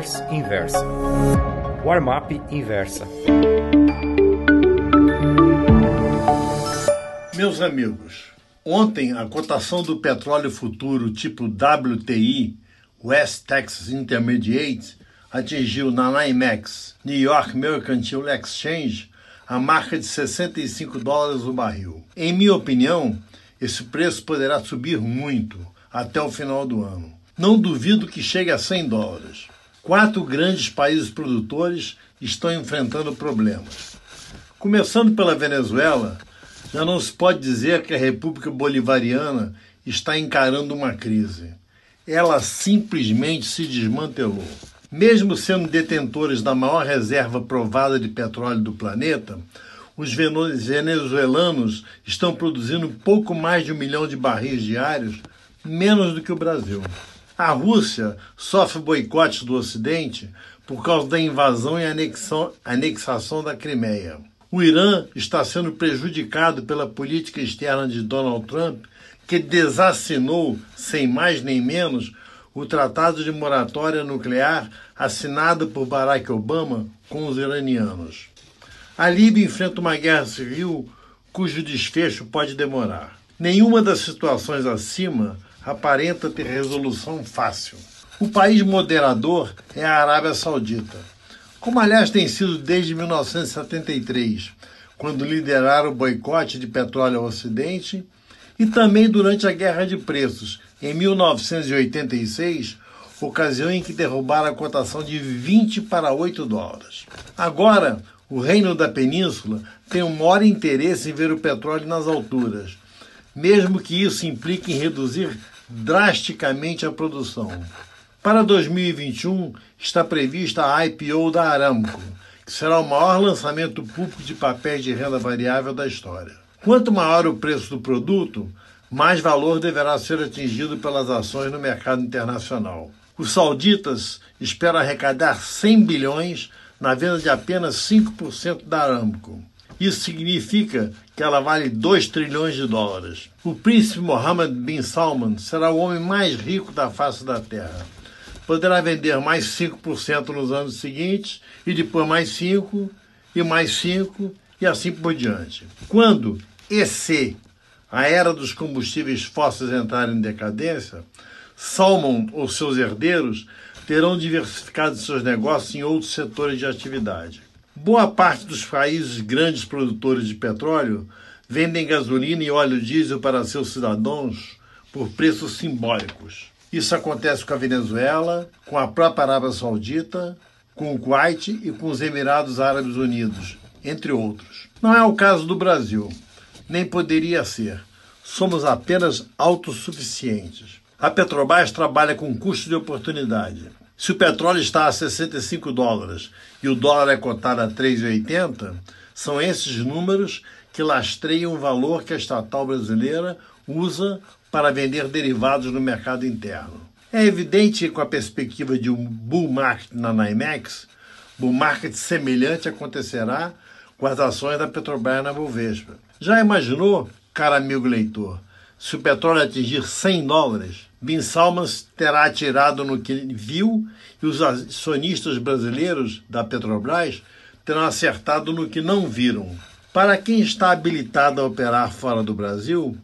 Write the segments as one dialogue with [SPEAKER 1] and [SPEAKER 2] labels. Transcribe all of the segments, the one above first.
[SPEAKER 1] Newsletters Inversa. Warmap Inversa.
[SPEAKER 2] Meus amigos, ontem a cotação do petróleo futuro tipo WTI, West Texas Intermediate, atingiu na NYMEX, New York Mercantile Exchange, a marca de 65 dólares o barril. Em minha opinião, esse preço poderá subir muito até o final do ano. Não duvido que chegue a 100 dólares. Quatro grandes países produtores estão enfrentando problemas. Começando pela Venezuela, já não se pode dizer que a República Bolivariana está encarando uma crise. Ela simplesmente se desmantelou. Mesmo sendo detentores da maior reserva provada de petróleo do planeta, os venezuelanos estão produzindo pouco mais de um milhão de barris diários, menos do que o Brasil. A Rússia sofre boicotes do Ocidente por causa da invasão e anexação, anexação da Crimeia. O Irã está sendo prejudicado pela política externa de Donald Trump, que desassinou, sem mais nem menos, o Tratado de Moratória Nuclear assinado por Barack Obama com os iranianos. A Líbia enfrenta uma guerra civil cujo desfecho pode demorar. Nenhuma das situações acima aparenta ter resolução fácil. O país moderador é a Arábia Saudita, como aliás tem sido desde 1973, quando lideraram o boicote de petróleo ao Ocidente, e também durante a Guerra de Preços, em 1986, ocasião em que derrubaram a cotação de 20 para 8 dólares. Agora, o Reino da Península tem um maior interesse em ver o petróleo nas alturas, mesmo que isso implique em reduzir drasticamente a produção. Para 2021, está prevista a IPO da Aramco, que será o maior lançamento público de papéis de renda variável da história. Quanto maior o preço do produto, mais valor deverá ser atingido pelas ações no mercado internacional. Os sauditas esperam arrecadar 100 bilhões na venda de apenas 5% da Aramco. Isso significa que ela vale 2 trilhões de dólares. O príncipe Mohammed bin Salman será o homem mais rico da face da Terra. Poderá vender mais 5% nos anos seguintes, e depois mais 5%, e mais 5%, e assim por diante. Quando EC a era dos combustíveis fósseis entrar em decadência, Salmon ou seus herdeiros terão diversificado seus negócios em outros setores de atividade. Boa parte dos países grandes produtores de petróleo vendem gasolina e óleo diesel para seus cidadãos por preços simbólicos. Isso acontece com a Venezuela, com a própria Arábia Saudita, com o Kuwait e com os Emirados Árabes Unidos, entre outros. Não é o caso do Brasil nem poderia ser. Somos apenas autossuficientes. A Petrobras trabalha com custo de oportunidade. Se o petróleo está a 65 dólares e o dólar é cotado a 3,80, são esses números que lastreiam o valor que a estatal brasileira usa para vender derivados no mercado interno. É evidente que, com a perspectiva de um bull market na NYMEX, bull market semelhante acontecerá com as ações da Petrobras na Bovespa. Já imaginou, cara amigo leitor, se o petróleo atingir 100 dólares? Bin Salman terá atirado no que viu e os acionistas brasileiros da Petrobras terão acertado no que não viram. Para quem está habilitado a operar fora do Brasil,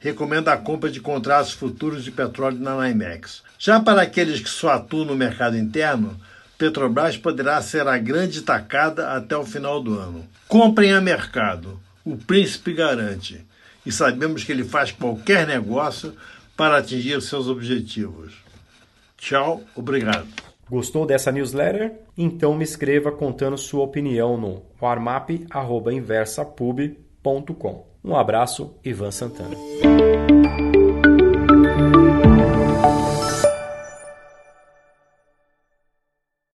[SPEAKER 2] recomendo a compra de contratos futuros de petróleo na NYMEX. Já para aqueles que só atuam no mercado interno, Petrobras poderá ser a grande tacada até o final do ano. Comprem a mercado o príncipe garante. E sabemos que ele faz qualquer negócio para atingir seus objetivos. Tchau, obrigado.
[SPEAKER 1] Gostou dessa newsletter? Então me escreva contando sua opinião no warmap.inversapub.com. Um abraço, Ivan Santana.